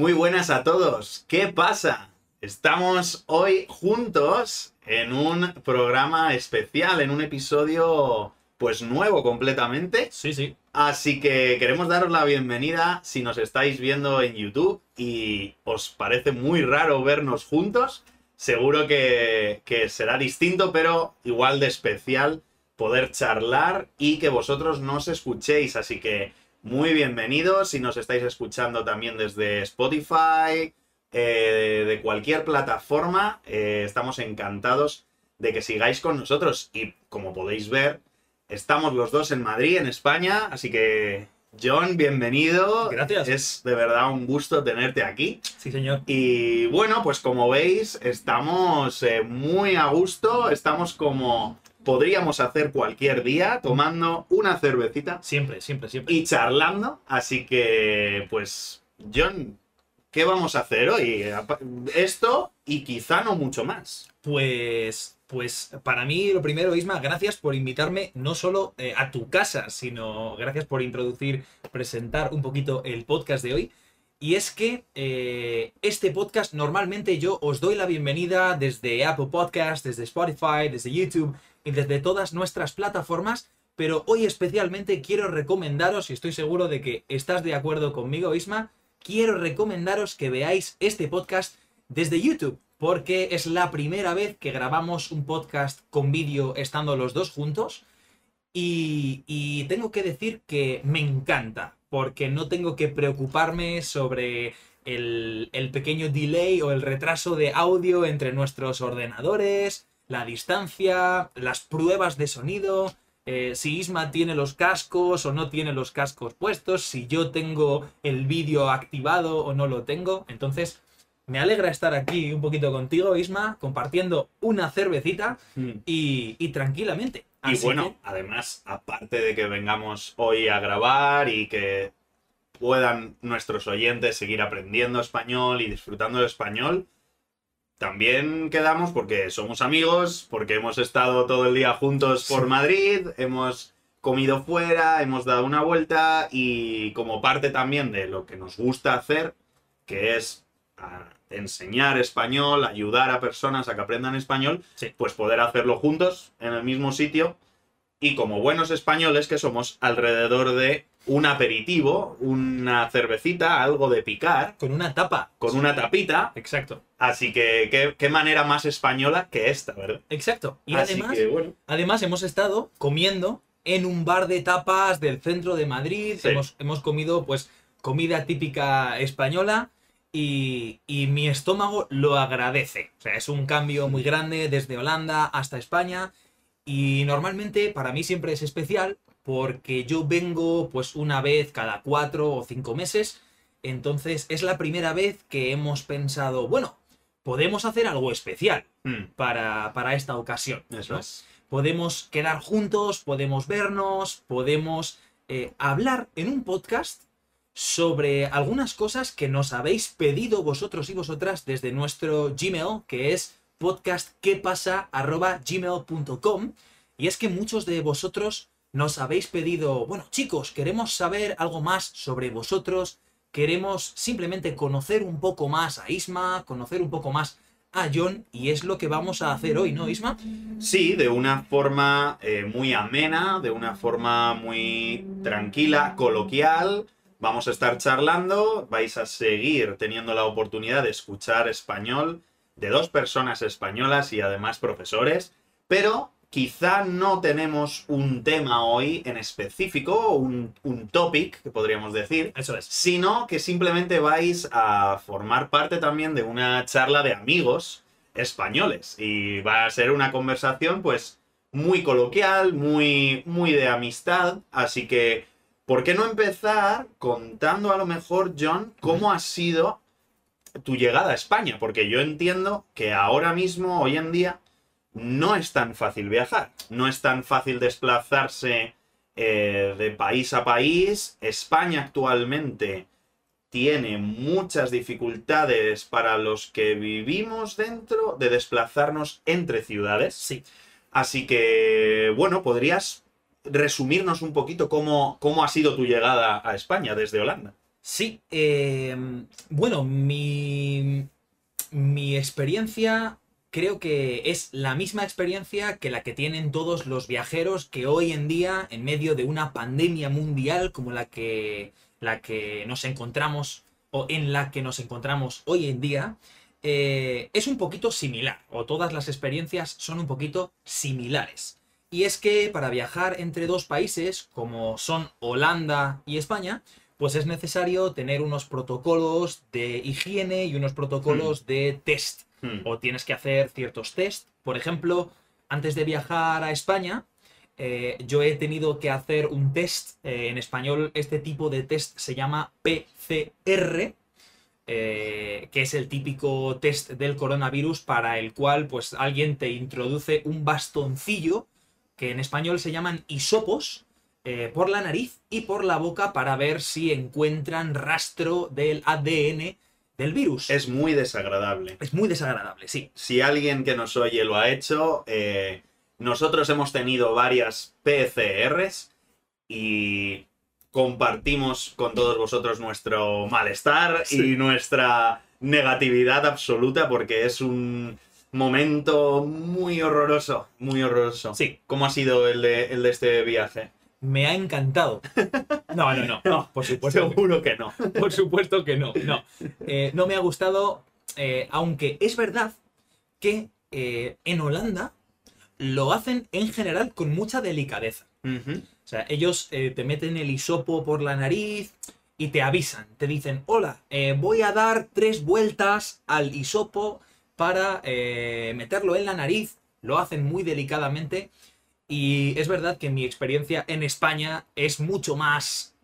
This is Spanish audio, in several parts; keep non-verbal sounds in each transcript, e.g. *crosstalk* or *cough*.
Muy buenas a todos. ¿Qué pasa? Estamos hoy juntos en un programa especial, en un episodio pues nuevo completamente. Sí, sí. Así que queremos daros la bienvenida si nos estáis viendo en YouTube y os parece muy raro vernos juntos. Seguro que, que será distinto, pero igual de especial poder charlar y que vosotros nos escuchéis. Así que muy bienvenidos si nos estáis escuchando también desde Spotify, eh, de cualquier plataforma. eh, estamos encantados de que sigáis con nosotros y como podéis ver, estamos los dos en Madrid, en España, así que John, bienvenido. Gracias. Es de verdad un gusto tenerte aquí. Sí, señor. Y bueno, pues como veis, estamos eh, muy a gusto, estamos como podríamos hacer cualquier día, tomando una cervecita Siempre, siempre, siempre. y charlando. Así que, pues, John, ¿qué vamos a hacer hoy? Esto y quizá no mucho más. Pues, pues para mí lo primero, Isma, gracias por invitarme no solo eh, a tu casa, sino gracias por introducir, presentar un poquito el podcast de hoy. Y es que eh, este podcast normalmente yo os doy la bienvenida desde Apple Podcast, desde Spotify, desde YouTube y desde todas nuestras plataformas. Pero hoy especialmente quiero recomendaros, y estoy seguro de que estás de acuerdo conmigo, Isma, quiero recomendaros que veáis este podcast desde YouTube, porque es la primera vez que grabamos un podcast con vídeo estando los dos juntos. Y, tengo que decir que me encanta, porque no tengo que preocuparme sobre el, el pequeño delay o el retraso de audio entre nuestros ordenadores, la distancia, las pruebas de sonido, eh, si Isma tiene los cascos o no tiene los cascos puestos, si yo tengo el vídeo activado o no lo tengo. Entonces, me alegra estar aquí un poquito contigo, Isma, compartiendo una cervecita y, y tranquilamente. Y bueno, que- además, aparte de que vengamos hoy a grabar y que puedan nuestros oyentes seguir aprendiendo español y disfrutando del español, también quedamos porque somos amigos, porque hemos estado todo el día juntos por. Madrid, hemos comido fuera, hemos dado una vuelta y como parte también de lo que nos gusta hacer, que es enseñar español, ayudar a personas a que aprendan español, Sí. pues poder hacerlo juntos en el mismo sitio y como buenos españoles que somos alrededor de un aperitivo, una cervecita, algo de picar, con una tapa. con una tapita. Exacto. Así que qué, qué manera más española que esta, ¿verdad? Exacto. Y Así además, que bueno. Además, hemos estado comiendo en un bar de tapas del centro de Madrid. Sí. Hemos, hemos comido, pues, comida típica española. Y, y mi estómago lo agradece. O sea, es un cambio muy grande desde Holanda hasta España. Y normalmente para mí siempre es especial porque yo vengo pues una vez cada cuatro o cinco meses. Entonces es la primera vez que hemos pensado, bueno, podemos hacer algo especial Mm, para, para esta ocasión. eso ¿no? es. podemos quedar juntos, podemos vernos, podemos eh, hablar en un podcast sobre algunas cosas que nos habéis pedido vosotros y vosotras desde nuestro Gmail, que es podcastquepasa.gmail.com. Y es que muchos de vosotros nos habéis pedido, bueno chicos, queremos saber algo más sobre vosotros, queremos simplemente conocer un poco más a Isma, conocer un poco más a John, y es lo que vamos a hacer hoy, ¿no, Isma? Sí, de una forma eh, muy amena, de una forma muy tranquila, coloquial. Vamos a estar charlando, vais a seguir teniendo la oportunidad de escuchar español de dos personas españolas y además profesores, pero quizá no tenemos un tema hoy en específico, un, un topic, que podríamos decir, Eso es. sino que simplemente vais a formar parte también de una charla de amigos españoles y va a ser una conversación pues muy coloquial, muy muy de amistad, así que ¿por qué no empezar contando a lo mejor John cómo ha sido tu llegada a España? Porque yo entiendo que ahora mismo hoy en día no es tan fácil viajar, no es tan fácil desplazarse eh, de país a país. España actualmente tiene muchas dificultades para los que vivimos dentro de desplazarnos entre ciudades. Sí. Así que, bueno, podrías resumirnos un poquito cómo, cómo ha sido tu llegada a España desde Holanda. Sí, eh, bueno, mi, mi experiencia creo que es la misma experiencia que la que tienen todos los viajeros que hoy en día, en medio de una pandemia mundial como la que, la que nos encontramos o en la que nos encontramos hoy en día, eh, es un poquito similar, o todas las experiencias son un poquito similares. Y es que para viajar entre dos países, como son Holanda y España, pues es necesario tener unos protocolos de higiene y unos protocolos de test. Hmm. O tienes que hacer ciertos test. Por ejemplo, antes de viajar a España, eh, yo he tenido que hacer un test. eh, en español, este tipo de test se llama PCR. eh, que es el típico test del coronavirus para el cual pues alguien te introduce un bastoncillo que en español se llaman hisopos por la nariz y por la boca para ver si encuentran rastro del ADN del virus. Es muy desagradable. Es muy desagradable, sí. Si alguien que nos oye lo ha hecho, eh, nosotros hemos tenido varias PCRs y compartimos con todos vosotros nuestro malestar Sí. y nuestra negatividad absoluta porque es un momento muy horroroso, muy horroroso. Sí, ¿Cómo ha sido el de, el de este viaje? Me ha encantado. *laughs* No, no, no. No, por supuesto. que- Seguro que no. *laughs* Por supuesto que no. No, Eh, no me ha gustado, eh, aunque es verdad que eh, en Holanda lo hacen en general con mucha delicadeza. O sea, ellos te meten el hisopo por la nariz y te avisan. Te dicen, hola, voy a dar tres vueltas al hisopo para meterlo en la nariz. Lo hacen muy delicadamente. Y es verdad que mi experiencia en España es mucho más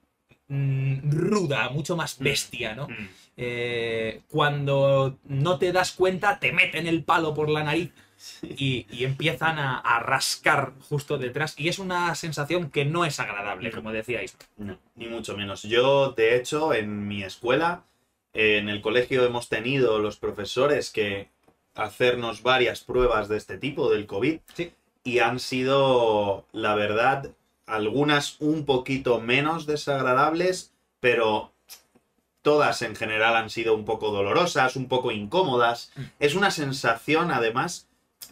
mm, ruda, mucho más bestia, ¿no? Mm. Eh, cuando no te das cuenta, te meten el palo por la nariz y, y empiezan a, a rascar justo detrás. Y es una sensación que no es agradable, como decíais. No, ni mucho menos. Yo, de hecho, en mi escuela, en el colegio hemos tenido los profesores que hacernos varias pruebas de este tipo, del COVID, Sí. Y han sido, la verdad, algunas un poquito menos desagradables, pero todas en general han sido un poco dolorosas, un poco incómodas. Mm. Es una sensación, además,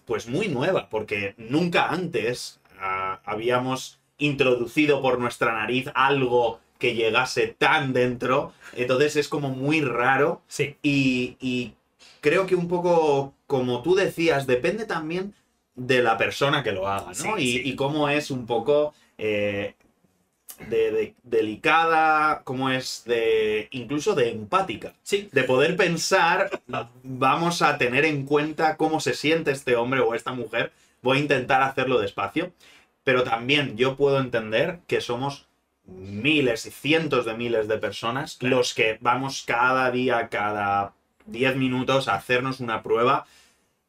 pues muy nueva, porque nunca antes ah, habíamos introducido por nuestra nariz algo que llegase tan dentro. Entonces es como muy raro Sí, y, y creo que un poco, como tú decías, depende también de la persona que lo haga, ¿no? Sí, y, sí. y cómo es un poco eh, de, de- delicada, cómo es de incluso de empática. sí, De poder pensar, vamos a tener en cuenta cómo se siente este hombre o esta mujer. Voy a intentar hacerlo despacio. Pero también yo puedo entender que somos miles y cientos de miles de personas Claro. los que vamos cada día, cada 10 minutos a hacernos una prueba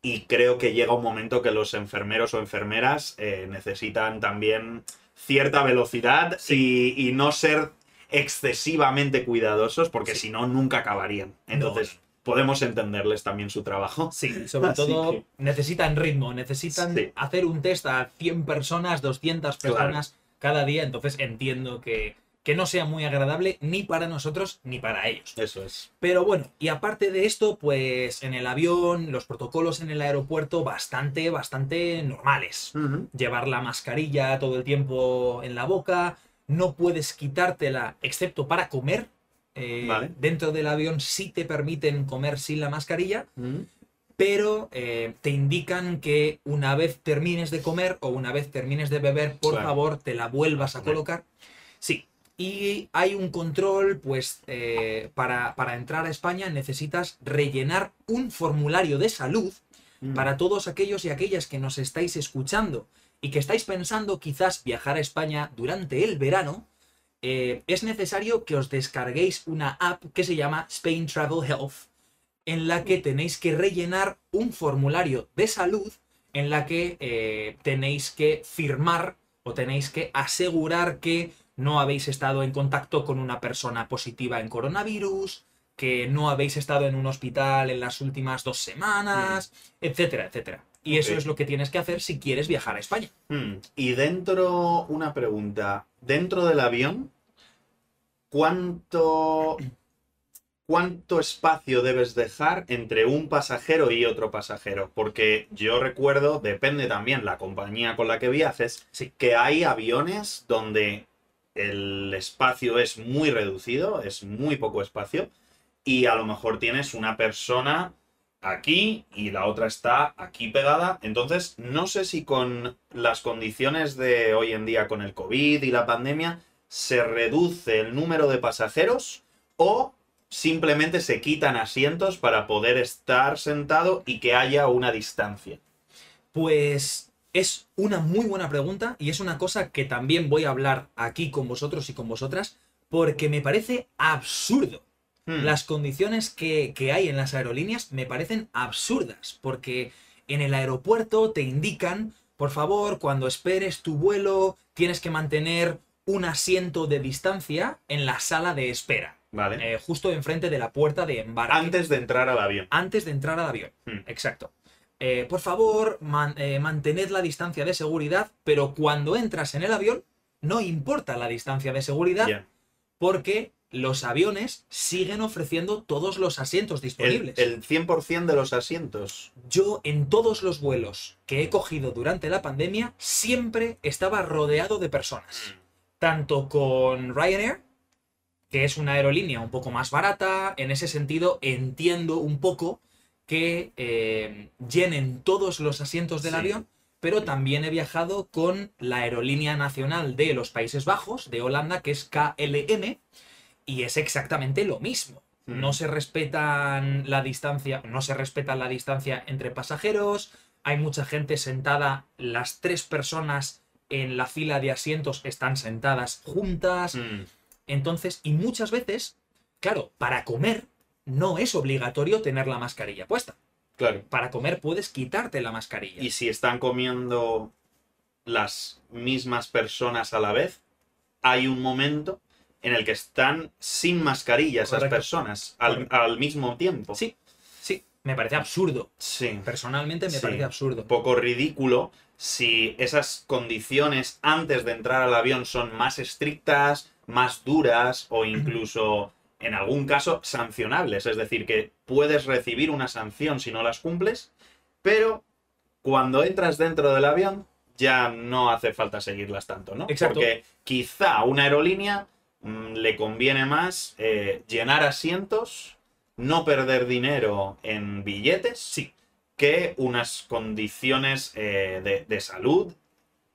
y creo que llega un momento que los enfermeros o enfermeras eh, necesitan también cierta velocidad y, y no ser excesivamente cuidadosos porque Sí. si no nunca acabarían. Entonces podemos entenderles también su trabajo. sí. Sobre Así todo que- necesitan ritmo, necesitan Sí. hacer un test a 100 personas, 200 Claro. personas cada día. Entonces entiendo que, que no sea muy agradable ni para nosotros ni para ellos. Eso es. Pero bueno, y aparte de esto, pues en el avión, los protocolos en el aeropuerto bastante, bastante normales. Llevar la mascarilla todo el tiempo en la boca, no puedes quitártela excepto para comer. Eh, Vale. Dentro del avión sí te permiten comer sin la mascarilla, pero eh, te indican que una vez termines de comer o una vez termines de beber, por Claro. favor, te la vuelvas a colocar. Sí. Y hay un control, pues eh, para, para entrar a España necesitas rellenar un formulario de salud para todos aquellos y aquellas que nos estáis escuchando y que estáis pensando quizás viajar a España durante el verano, eh, es necesario que os descarguéis una app que se llama Spain Travel Health, en la que tenéis que rellenar un formulario de salud en la que eh, tenéis que firmar o tenéis que asegurar que no habéis estado en contacto con una persona positiva en coronavirus, que no habéis estado en un hospital en las últimas dos semanas, etcétera, etcétera. Y eso es lo que tienes que hacer si quieres viajar a España. Hmm. Y dentro, una pregunta, dentro del avión, ¿cuánto, ¿cuánto espacio debes dejar entre un pasajero y otro pasajero? Porque yo recuerdo, depende también la compañía con la que viajes, Sí. que hay aviones donde el espacio es muy reducido, es muy poco espacio, y a lo mejor tienes una persona aquí y la otra está aquí pegada. Entonces, no sé si con las condiciones de hoy en día, con el COVID y la pandemia, se reduce el número de pasajeros o simplemente se quitan asientos para poder estar sentado y que haya una distancia. Pues es una muy buena pregunta y es una cosa que también voy a hablar aquí con vosotros y con vosotras porque me parece absurdo. Hmm, Las condiciones que, que hay en las aerolíneas me parecen absurdas porque en el aeropuerto te indican, por favor, cuando esperes tu vuelo, tienes que mantener un asiento de distancia en la sala de espera, Vale. eh, justo enfrente de la puerta de embarque. Antes de entrar al avión. antes de entrar al avión. Hmm. Exacto. Eh, por favor, man- eh, mantened la distancia de seguridad, pero cuando entras en el avión, no importa la distancia de seguridad, porque los aviones siguen ofreciendo todos los asientos El, disponibles. el 100% de los asientos. Yo en todos los vuelos que he cogido durante la pandemia siempre estaba rodeado de personas. Tanto con Ryanair, que es una aerolínea un poco más barata, en ese sentido entiendo un poco que eh, llenen todos los asientos del Sí. avión, pero también he viajado con la aerolínea nacional de los Países Bajos, de Holanda, que es KLM, y es exactamente lo mismo. Mm. No se respetan la distancia, no se respeta la distancia entre pasajeros, hay mucha gente sentada, las tres personas en la fila de asientos están sentadas juntas, Mm, entonces, y muchas veces, claro, para comer no es obligatorio tener la mascarilla puesta. claro. Para comer puedes quitarte la mascarilla. Y si están comiendo las mismas personas a la vez, hay un momento en el que están sin mascarilla esas Correcto. personas al, mismo tiempo. Sí, sí, me parece absurdo. Sí. Personalmente me Sí. parece absurdo. Un poco ridículo si esas condiciones antes de entrar al avión son más estrictas, más duras o incluso en algún caso sancionables. Es decir, que puedes recibir una sanción si no las cumples, pero cuando entras dentro del avión ya no hace falta seguirlas tanto, ¿no? Exacto. Porque quizá a una aerolínea mm, le conviene más eh, llenar asientos, no perder dinero en billetes Sí, que unas condiciones eh, de, de salud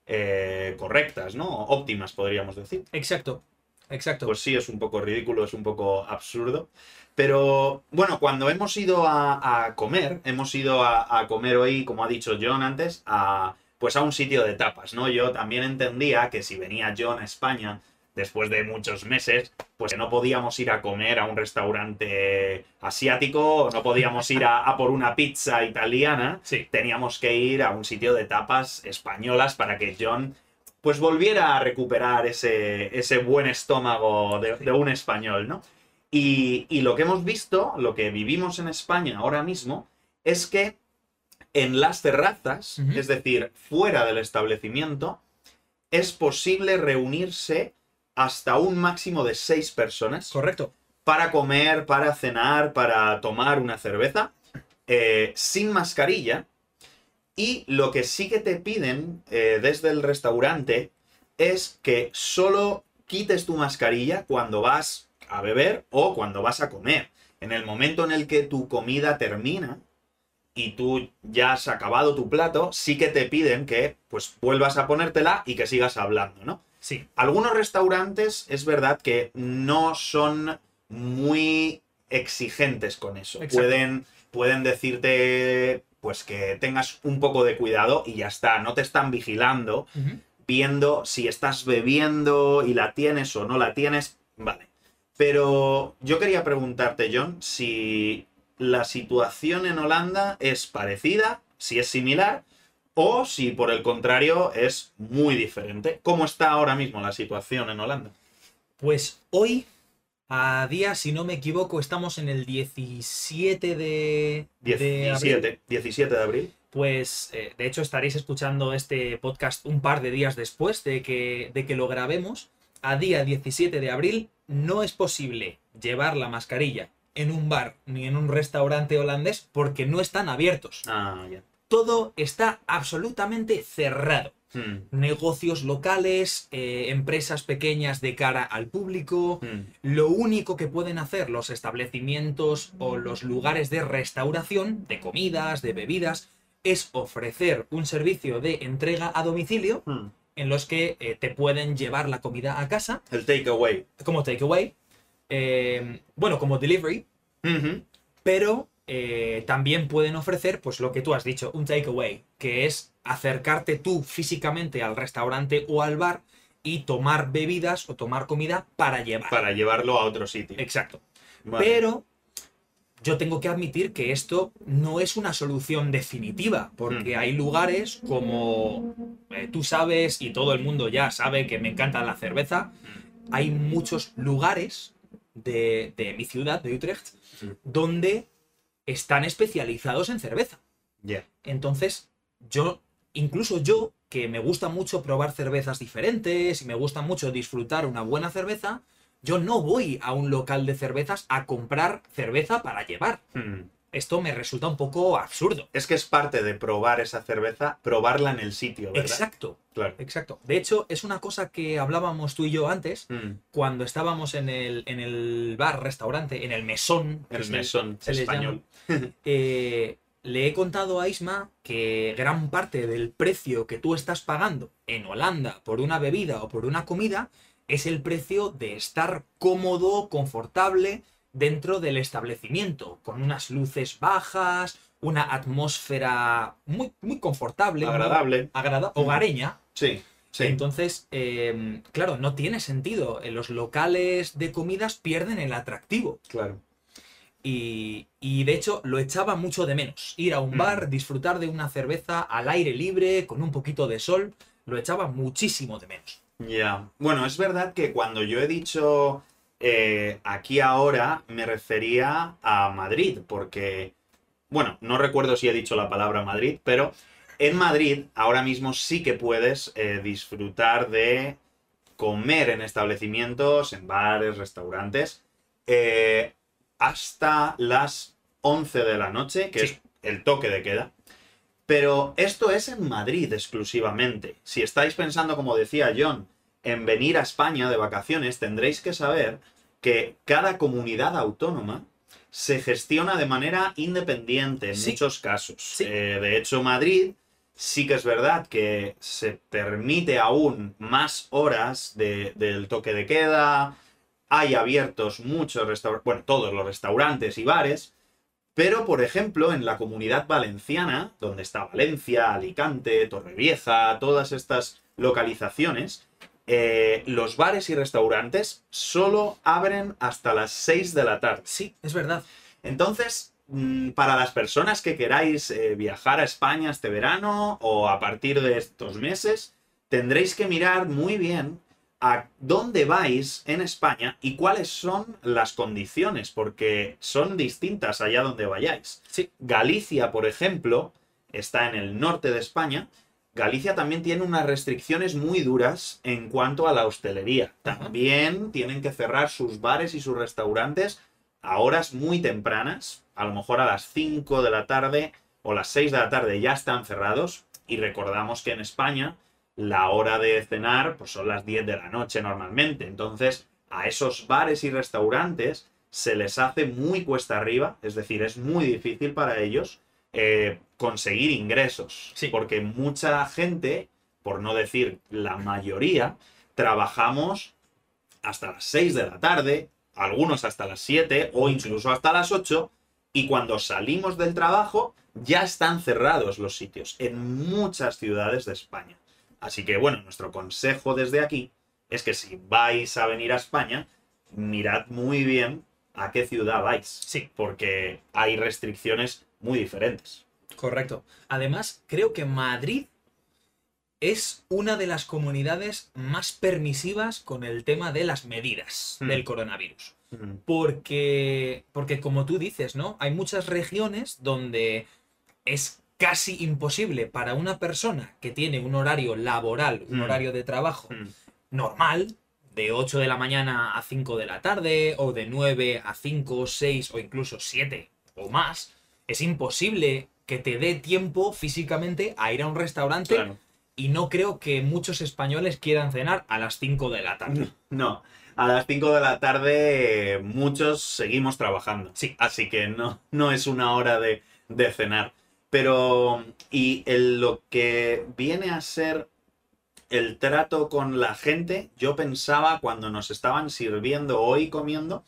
eh, correctas, ¿no? Óptimas, podríamos decir. exacto, exacto. Pues sí, es un poco ridículo, es un poco absurdo. Pero bueno, cuando hemos ido a, a comer, hemos ido a, a comer hoy, como ha dicho John antes, a, pues a un sitio de tapas, ¿no? Yo también entendía que si venía John a España después de muchos meses, pues que no podíamos ir a comer a un restaurante asiático, no podíamos ir a, a por una pizza italiana, sí, teníamos que ir a un sitio de tapas españolas para que John pues volviera a recuperar ese, ese buen estómago de, de un español, ¿no? Y, y lo que hemos visto, lo que vivimos en España ahora mismo, es que en las terrazas, es decir, fuera del establecimiento, es posible reunirse hasta un máximo de seis personas correcto. para comer, para cenar, para tomar una cerveza, eh, sin mascarilla. Y lo que sí que te piden eh, desde el restaurante es que solo quites tu mascarilla cuando vas a beber o cuando vas a comer. En el momento en el que tu comida termina y tú ya has acabado tu plato, sí que te piden que pues vuelvas a ponértela y que sigas hablando, ¿no? Sí, Algunos restaurantes es verdad que no son muy exigentes con eso. Exacto. Pueden, pueden decirte pues que tengas un poco de cuidado y ya está. No te están vigilando, viendo si estás bebiendo y la tienes o no la tienes. Vale. Pero yo quería preguntarte, John, si la situación en Holanda es parecida, si es similar, o si por el contrario es muy diferente. ¿Cómo está ahora mismo la situación en Holanda? Pues hoy, a día, si no me equivoco, estamos en el 17 de, de abril. 17, 17 de abril. Pues eh, de hecho estaréis escuchando este podcast un par de días después de que, de que lo grabemos. a día 17 de abril no es posible llevar la mascarilla en un bar ni en un restaurante holandés porque no están abiertos. Ah, ya. Todo está absolutamente cerrado. Hmm, Negocios locales, eh, empresas pequeñas de cara al público. hmm. Lo único que pueden hacer los establecimientos o los lugares de restauración, de comidas, de bebidas, es ofrecer un servicio de entrega a domicilio Hmm. en los que eh, te pueden llevar la comida a casa El takeaway. como takeaway, eh, bueno, como delivery, pero eh, también pueden ofrecer, pues lo que tú has dicho, un takeaway, que es acercarte tú físicamente al restaurante o al bar y tomar bebidas o tomar comida para llevar. Para llevarlo a otro sitio. Exacto. Vale. Pero yo tengo que admitir que esto no es una solución definitiva, porque Hmm. hay lugares como eh, tú sabes y todo el mundo ya sabe que me encanta la cerveza. Hay muchos lugares de, de mi ciudad, de Utrecht, donde están especializados en cerveza. Ya. Entonces, yo, incluso yo, que me gusta mucho probar cervezas diferentes y me gusta mucho disfrutar una buena cerveza, yo no voy a un local de cervezas a comprar cerveza para llevar. Hmm. Esto me resulta un poco absurdo. Es que es parte de probar esa cerveza, probarla en el sitio, ¿verdad? Exacto, Claro. exacto. De hecho, es una cosa que hablábamos tú y yo antes, Hmm. cuando estábamos en el, en el bar, restaurante, en el mesón. El mesón se español. *laughs* eh, le he contado a Isma que gran parte del precio que tú estás pagando en Holanda por una bebida o por una comida es el precio de estar cómodo, confortable dentro del establecimiento, con unas luces bajas, una atmósfera muy, muy confortable, muy Agradable. agrada- hogareña. Sí. Sí. Entonces, eh, claro, no tiene sentido. Los locales de comidas pierden el atractivo. claro. Y, y de hecho lo echaba mucho de menos. Ir a un Mm. bar, disfrutar de una cerveza al aire libre, con un poquito de sol, lo echaba muchísimo de menos. Ya. Bueno, es verdad que cuando yo he dicho eh, aquí ahora, me refería a Madrid, porque, bueno, no recuerdo si he dicho la palabra Madrid, pero en Madrid ahora mismo sí que puedes eh, disfrutar de comer en establecimientos, en bares, restaurantes, eh, hasta las 11 de la noche, que Sí. es el toque de queda. Pero esto es en Madrid exclusivamente. Si estáis pensando, como decía John, en venir a España de vacaciones, tendréis que saber que cada comunidad autónoma se gestiona de manera independiente en Sí. muchos casos. Sí. Eh, de hecho, Madrid sí que es verdad que se permite aún más horas de- del toque de queda. Hay abiertos muchos restaurantes, bueno, todos los restaurantes y bares. Pero, por ejemplo, en la comunidad valenciana, donde está Valencia, Alicante, Torrevieja, todas estas localizaciones, eh, los bares y restaurantes solo abren hasta las 6 de la tarde. Sí, es verdad. Entonces, mm, para las personas que queráis eh, viajar a España este verano o a partir de estos meses, tendréis que mirar muy bien a dónde vais en España y cuáles son las condiciones, porque son distintas allá donde vayáis. Sí. Galicia, por ejemplo, está en el norte de España. Galicia también tiene unas restricciones muy duras en cuanto a la hostelería. También tienen que cerrar sus bares y sus restaurantes a horas muy tempranas, a lo mejor a las 5 de la tarde o las 6 de la tarde ya están cerrados. Y recordamos que en España la hora de cenar pues son las 10 de la noche normalmente. Entonces a esos bares y restaurantes se les hace muy cuesta arriba, es decir, es muy difícil para ellos eh, conseguir ingresos. Sí. Porque mucha gente, por no decir la mayoría, trabajamos hasta las 6 de la tarde, algunos hasta las 7 o incluso hasta las 8, y cuando salimos del trabajo ya están cerrados los sitios en muchas ciudades de España. Así que bueno, nuestro consejo desde aquí es que si vais a venir a España, mirad muy bien a qué ciudad vais. Sí. Porque hay restricciones muy diferentes. Correcto. Además, creo que Madrid es una de las comunidades más permisivas con el tema de las medidas Hmm. del coronavirus. Mm, Porque, porque como tú dices, ¿no? Hay muchas regiones donde es casi imposible para una persona que tiene un horario laboral, un Hmm. horario de trabajo normal, de 8 de la mañana a 5 de la tarde, o de 9 a 5, 6 o incluso 7 o más, es imposible que te dé tiempo físicamente a ir a un restaurante Claro. y no creo que muchos españoles quieran cenar a las 5 de la tarde. *laughs* No, a las 5 de la tarde muchos seguimos trabajando. Sí. Así que no, no es una hora de, de cenar. Pero, y el- lo que viene a ser el trato con la gente, yo pensaba cuando nos estaban sirviendo hoy comiendo,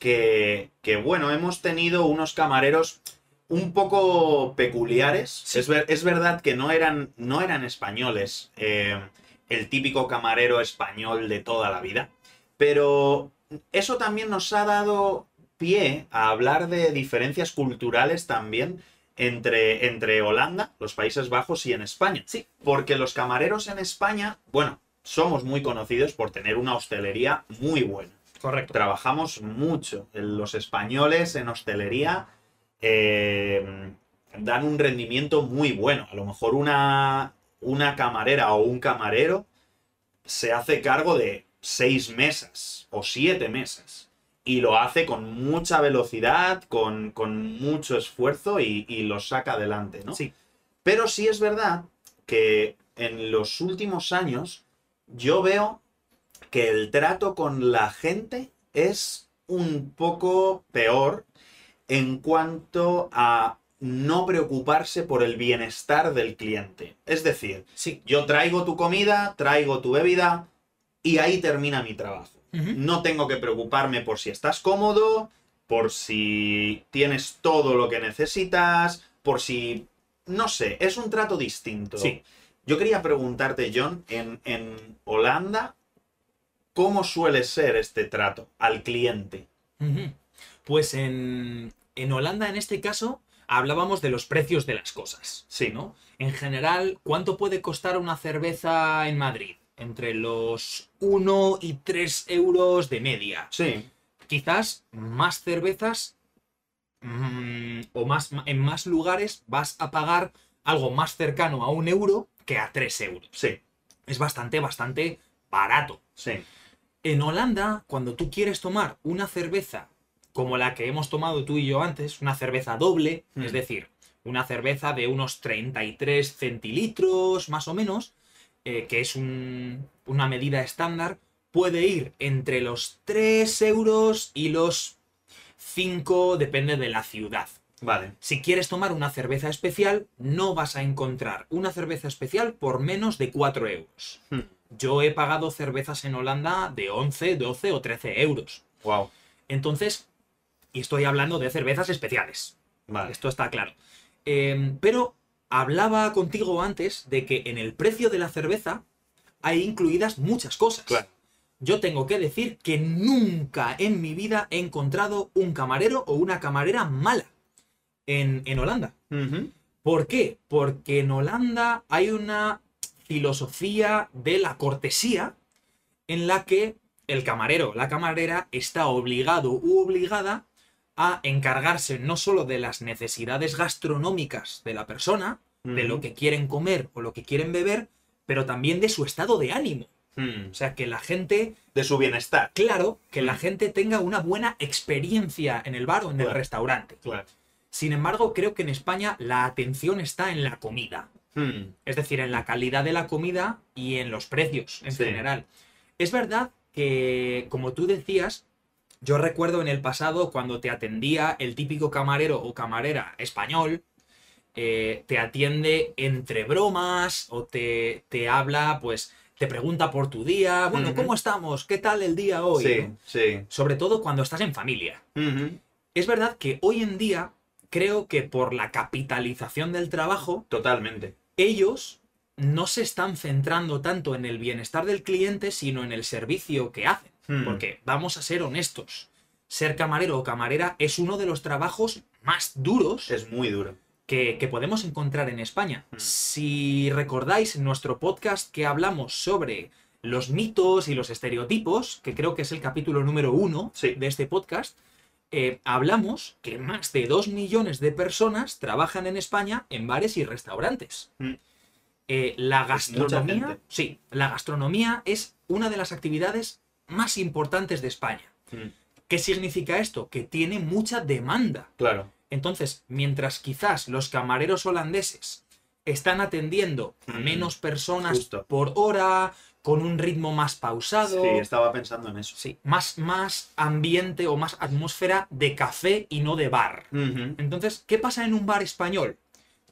que, que bueno, hemos tenido unos camareros un poco peculiares. Sí. Es, ver- es verdad que no eran, no eran españoles, eh, el típico camarero español de toda la vida, pero eso también nos ha dado pie a hablar de diferencias culturales también entre, entre Holanda, los Países Bajos y en España. Sí. Porque los camareros en España, bueno, somos muy conocidos por tener una hostelería muy buena Correcto. trabajamos mucho. Los españoles en hostelería eh, dan un rendimiento muy bueno. A lo mejor una, una camarera o un camarero se hace cargo de seis mesas o siete mesas. Y lo hace con mucha velocidad, con, con mucho esfuerzo y, y lo saca adelante, ¿no? Sí. Pero sí es verdad que en los últimos años yo veo que el trato con la gente es un poco peor en cuanto a no preocuparse por el bienestar del cliente. Es decir, Sí. yo traigo tu comida, traigo tu bebida y ahí termina mi trabajo. No tengo que preocuparme por si estás cómodo, por si tienes todo lo que necesitas, por si... No sé, es un trato distinto. Sí. Yo quería preguntarte, John, en, en Holanda, ¿cómo suele ser este trato al cliente? Pues en, en Holanda, en este caso, hablábamos de los precios de las cosas. Sí. ¿no? En general, ¿cuánto puede costar una cerveza en Madrid? Entre los 1 y 3 euros de media. Sí, Quizás más cervezas mm, o más, en más lugares vas a pagar algo más cercano a un euro que a 3 euros. sí, Es bastante, bastante barato. sí. En Holanda, cuando tú quieres tomar una cerveza como la que hemos tomado tú y yo antes, una cerveza doble, Mm. es decir, una cerveza de unos 33 centilitros más o menos, eh, que es un- una medida estándar, puede ir entre los 3 euros y los 5, depende de la ciudad. Vale. Si quieres tomar una cerveza especial, no vas a encontrar una cerveza especial por menos de 4 euros. Hmm. Yo he pagado cervezas en Holanda de 11, 12 o 13 euros. Wow. Entonces, y estoy hablando de cervezas especiales. Vale. Esto está claro. Eh, pero hablaba contigo antes de que en el precio de la cerveza hay incluidas muchas cosas. Claro. Yo tengo que decir que nunca en mi vida he encontrado un camarero o una camarera mala en, en Holanda. ¿Por qué? Porque en Holanda hay una filosofía de la cortesía en la que el camarero o la camarera está obligado u obligada a encargarse no solo de las necesidades gastronómicas de la persona, de lo que quieren comer o lo que quieren beber, pero también de su estado de ánimo. Hmm. O sea, que la gente, De su bienestar. claro, que la Mm. gente tenga una buena experiencia en el bar o en el restaurante. Claro. Sin embargo, creo que en España la atención está en la comida. Hmm. Es decir, en la calidad de la comida y en los precios en Sí. general. Es verdad que, como tú decías, yo recuerdo en el pasado cuando te atendía el típico camarero o camarera español, eh, te atiende entre bromas o te, te habla, pues te pregunta por tu día, bueno. ¿cómo estamos? ¿Qué tal el día hoy? Sí, ¿no? sí. Sobre todo cuando estás en familia. Es verdad que hoy en día creo que por la capitalización del trabajo, Totalmente. ellos no se están centrando tanto en el bienestar del cliente, sino en el servicio que hacen. Hmm. Porque vamos a ser honestos, ser camarero o camarera es uno de los trabajos más duros Es muy duro. que, que podemos encontrar en España. Hmm. Si recordáis en nuestro podcast que hablamos sobre los mitos y los estereotipos, que creo que es el capítulo número uno Sí. de este podcast, eh, hablamos que más de dos millones de personas trabajan en España en bares y restaurantes. Mm. Eh, la gastronomía, sí, la gastronomía es una de las actividades más importantes de España. Mm, ¿Qué significa esto? Que tiene mucha demanda. Claro. Entonces, mientras quizás los camareros holandeses están atendiendo a Mm, menos personas justo. por hora, con un ritmo más pausado, Sí, estaba pensando en eso. sí, más, más ambiente o más atmósfera de café y no de bar. Entonces, ¿qué pasa en un bar español?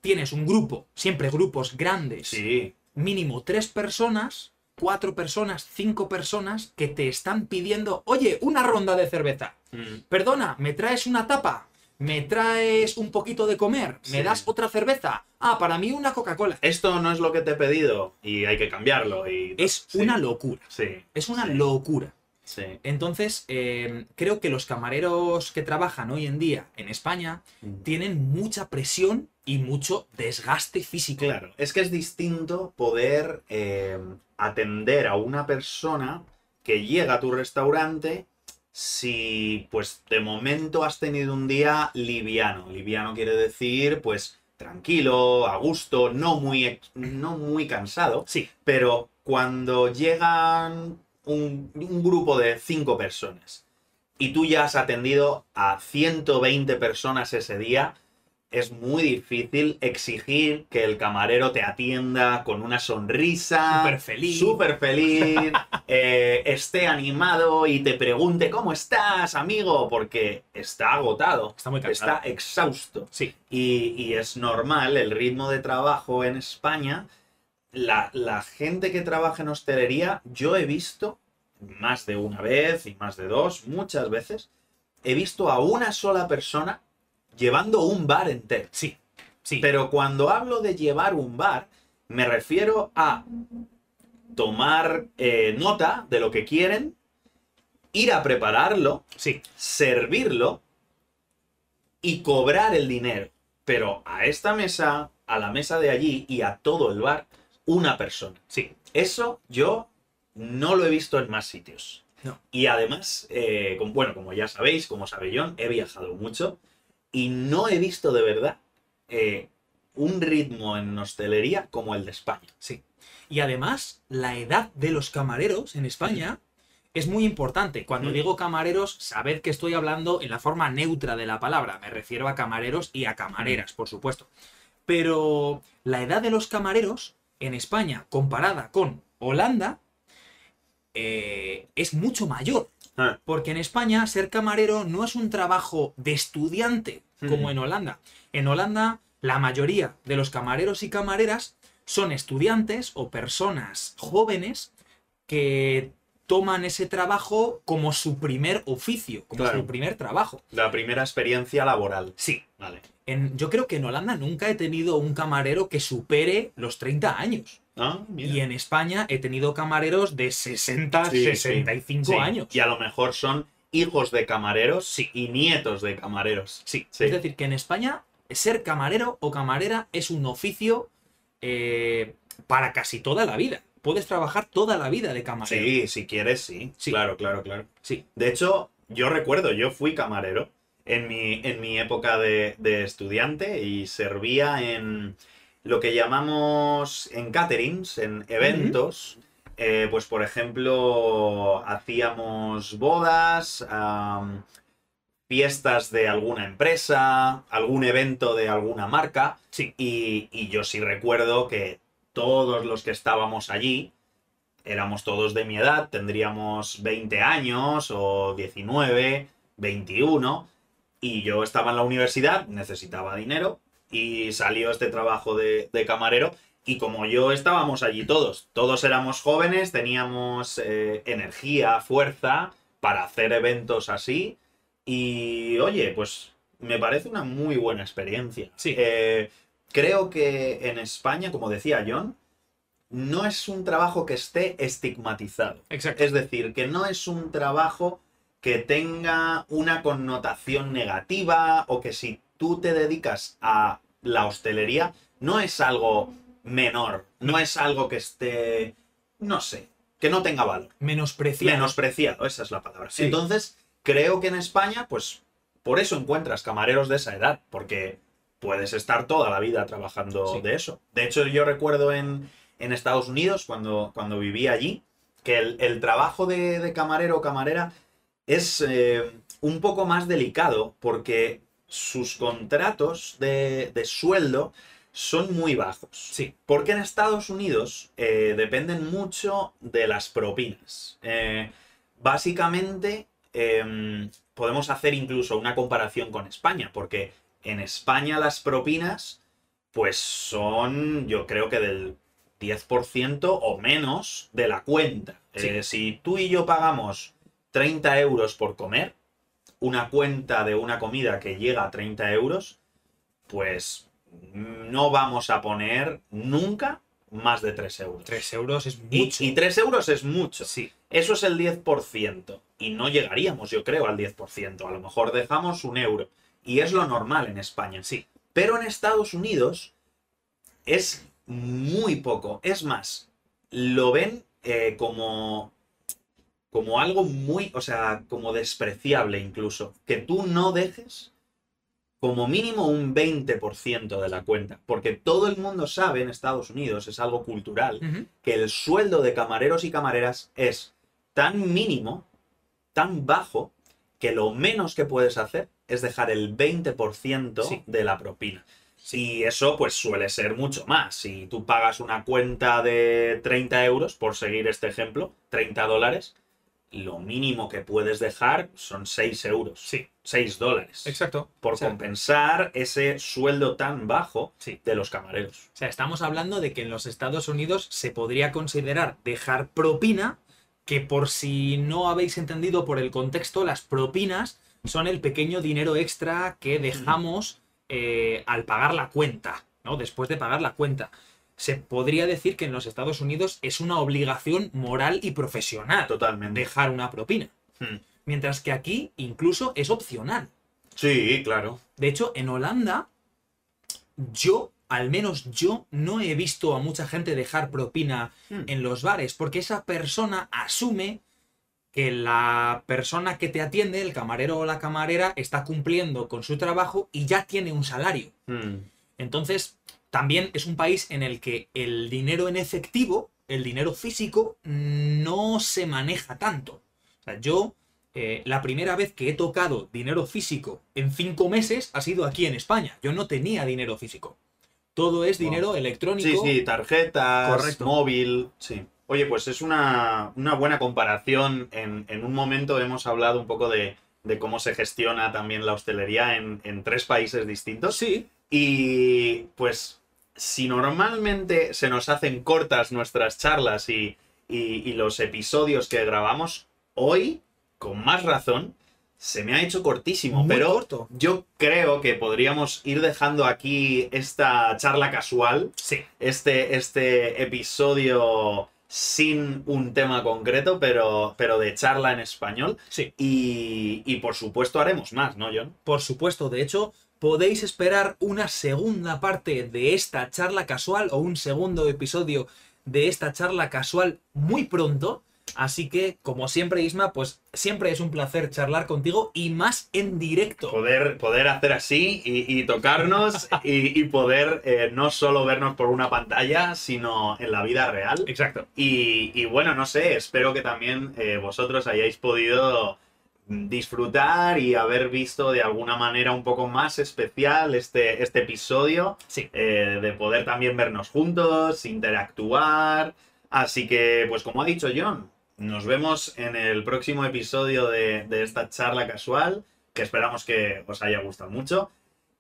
Tienes un grupo, siempre grupos grandes, Sí, mínimo tres personas, cuatro personas, cinco personas que te están pidiendo, oye, una ronda de cerveza. Mm, Perdona, ¿me traes una tapa? ¿Me traes un poquito de comer? ¿Me Sí. das otra cerveza? Ah, para mí una Coca-Cola. Esto no es lo que te he pedido y hay que cambiarlo. Y... Es Sí, una locura. Sí. Es una sí, locura. Sí. Entonces, eh, creo que los camareros que trabajan hoy en día en España Mm. tienen mucha presión y mucho desgaste físico. Claro, es que es distinto poder eh, atender a una persona que llega a tu restaurante si, pues, de momento has tenido un día liviano. Liviano quiere decir, pues, tranquilo, a gusto, no muy, no muy cansado. Sí, Pero cuando llegan un, un grupo de cinco personas y tú ya has atendido a 120 personas ese día, es muy difícil exigir que el camarero te atienda con una sonrisa. Súper feliz. Súper feliz, *laughs* eh, esté animado y te pregunte cómo estás, amigo, porque está agotado, está muy cansado. está exhausto. Sí, Y, y es normal el ritmo de trabajo en España. La, la gente que trabaja en hostelería, yo he visto más de una vez y más de dos, muchas veces, he visto a una sola persona llevando un bar entero. sí, sí. Pero cuando hablo de llevar un bar, me refiero a tomar eh, nota de lo que quieren, ir a prepararlo, sí, servirlo y cobrar el dinero. Pero a esta mesa, a la mesa de allí y a todo el bar, una persona. sí. Eso yo no lo he visto en más sitios. No. Y además, eh, bueno, como ya sabéis, como sabe John, he viajado mucho y no he visto de verdad eh, un ritmo en hostelería como el de España. Sí. Y además, la edad de los camareros en España es muy importante. Cuando Mm. digo camareros, sabed que estoy hablando en la forma neutra de la palabra. Me refiero a camareros y a camareras, por supuesto. Pero la edad de los camareros en España, comparada con Holanda, eh, es mucho mayor. Ah. Porque en España ser camarero no es un trabajo de estudiante como Mm. en Holanda. En Holanda la mayoría de los camareros y camareras son estudiantes o personas jóvenes que toman ese trabajo como su primer oficio, como Claro. su primer trabajo. La primera experiencia laboral. Sí, Vale. en- yo creo que en Holanda nunca he tenido un camarero que supere los 30 años. Ah, mira. Y en España he tenido camareros de 60, Sí, sí. 65 Sí, años. Y a lo mejor son hijos de camareros y nietos de camareros. Sí. Es decir, que en España ser camarero o camarera es un oficio eh, para casi toda la vida. Puedes trabajar toda la vida de camarero. Sí, si quieres, sí. Sí. Claro, claro, claro. Sí. De hecho, yo recuerdo, yo fui camarero en mi, en mi época de, de estudiante y servía en lo que llamamos en caterings, en eventos. Eh, pues, por ejemplo, hacíamos bodas, fiestas de alguna empresa, algún evento de alguna marca. Sí. Y, y yo sí recuerdo que todos los que estábamos allí éramos todos de mi edad, tendríamos 20 años o 19, 21, y yo estaba en la universidad, necesitaba dinero, y salió este trabajo de, de camarero, y como yo estábamos allí todos, todos éramos jóvenes, teníamos eh, energía, fuerza para hacer eventos así, y oye, pues me parece una muy buena experiencia. Sí. Eh, creo que en España, como decía John, no es un trabajo que esté estigmatizado. Exacto. Es decir, que no es un trabajo que tenga una connotación negativa o que si tú te dedicas a la hostelería, no es algo menor, no es algo que esté, no sé, que no tenga valor. Menospreciado. Menospreciado, esa es la palabra. Sí. Entonces, creo que en España, pues, por eso encuentras camareros de esa edad, porque puedes estar toda la vida trabajando Sí. de eso. De hecho, yo recuerdo en, en Estados Unidos, cuando, cuando viví allí, que el, el trabajo de, de camarero o camarera es eh, un poco más delicado porque sus contratos de, de sueldo son muy bajos. Sí. Porque en Estados Unidos eh, dependen mucho de las propinas. Eh, básicamente, em, podemos hacer incluso una comparación con España, porque en España las propinas, pues son, yo creo que del 10% o menos de la cuenta. Sí. Eh, si tú y yo pagamos 30 euros por comer, una cuenta de una comida que llega a 30 euros, pues no vamos a poner nunca más de 3 euros. 3 euros es Y, mucho. y 3 euros es mucho. Sí, Eso es el 10%. Y no llegaríamos, yo creo, al 10%. A lo mejor dejamos un euro. Y es lo normal en España. sí. Pero en Estados Unidos es muy poco. Es más, lo ven eh, como, como algo muy, o sea, como despreciable incluso. Que tú no dejes como mínimo un 20% de la cuenta. Porque todo el mundo sabe en Estados Unidos, es algo cultural, que el sueldo de camareros y camareras es tan mínimo, tan bajo, que lo menos que puedes hacer es dejar el 20% Sí. de la propina. Y eso pues suele ser mucho más. Si tú pagas una cuenta de 30 euros, por seguir este ejemplo, 30 dólares, lo mínimo que puedes dejar son 6 euros. Sí, 6 dólares. exacto. Por O sea, compensar ese sueldo tan bajo Sí. de los camareros. O sea, estamos hablando de que en los Estados Unidos se podría considerar dejar propina, que por si no habéis entendido por el contexto, las propinas son el pequeño dinero extra que dejamos eh, al pagar la cuenta, ¿no? Después de pagar la cuenta. Se podría decir que en los Estados Unidos es una obligación moral y profesional Totalmente. dejar una propina. Hmm. Mientras que aquí incluso es opcional. Sí, claro. De hecho, en Holanda, yo, al menos yo, no he visto a mucha gente dejar propina Hmm. en los bares, porque esa persona asume que la persona que te atiende, el camarero o la camarera, está cumpliendo con su trabajo y ya tiene un salario. Hmm. Entonces, también es un país en el que el dinero en efectivo, el dinero físico, no se maneja tanto. O sea, yo, eh, la primera vez que he tocado dinero físico en cinco meses ha sido aquí en España. Yo no tenía dinero físico. Todo es Wow. dinero Sí, electrónico. sí, tarjetas, Correcto. móvil, sí. Oye, pues es una, una buena comparación. En, en un momento hemos hablado un poco de, de cómo se gestiona también la hostelería en, en tres países distintos. Sí, Y pues si normalmente se nos hacen cortas nuestras charlas y, y- y los episodios que grabamos, hoy, con más razón, se me ha hecho cortísimo. muy pero corto. yo creo que podríamos ir dejando aquí esta charla casual Sí, este, este episodio sin un tema concreto, pero, pero de charla en español. sí. Y, y por supuesto haremos más, ¿no, John? Por supuesto, de hecho, podéis esperar una segunda parte de esta charla casual o un segundo episodio de esta charla casual muy pronto. Así que, como siempre, Isma, pues siempre es un placer charlar contigo y más en directo. Poder, poder hacer así y, y tocarnos *laughs* y, y poder eh, no solo vernos por una pantalla, sino en la vida real. Exacto. Y, y bueno, no sé, espero que también eh, vosotros hayáis podido disfrutar y haber visto de alguna manera un poco más especial este, este episodio, Sí. eh, de poder también vernos juntos, interactuar. Así que, pues como ha dicho John, nos vemos en el próximo episodio de, de esta charla casual, que esperamos que os haya gustado mucho.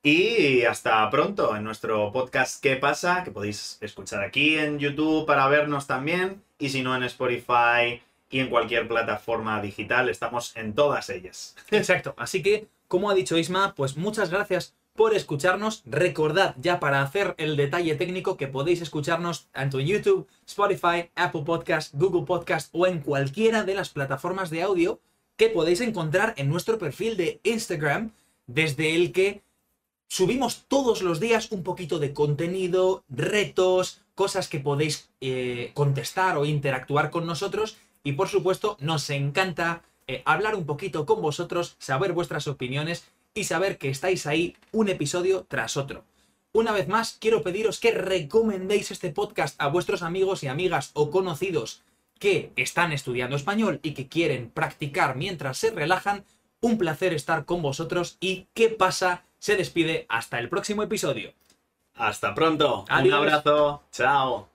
Y hasta pronto en nuestro podcast ¿Qué pasa? Que podéis escuchar aquí en YouTube para vernos también. Y si no en Spotify y en cualquier plataforma digital, estamos en todas ellas. *laughs* Exacto. Así que, como ha dicho Isma, pues muchas gracias por escucharnos. Recordad ya para hacer el detalle técnico que podéis escucharnos tanto en YouTube, Spotify, Apple Podcast, Google Podcast o en cualquiera de las plataformas de audio que podéis encontrar en nuestro perfil de Instagram, desde el que subimos todos los días un poquito de contenido, retos, cosas que podéis eh, contestar o interactuar con nosotros. Y por supuesto, nos encanta eh, hablar un poquito con vosotros, saber vuestras opiniones y saber que estáis ahí un episodio tras otro. Una vez más, quiero pediros que recomendéis este podcast a vuestros amigos y amigas o conocidos que están estudiando español y que quieren practicar mientras se relajan. Un placer estar con vosotros y ¿qué pasa? Se despide hasta el próximo episodio. Hasta pronto. Adiós. Un abrazo. Chao.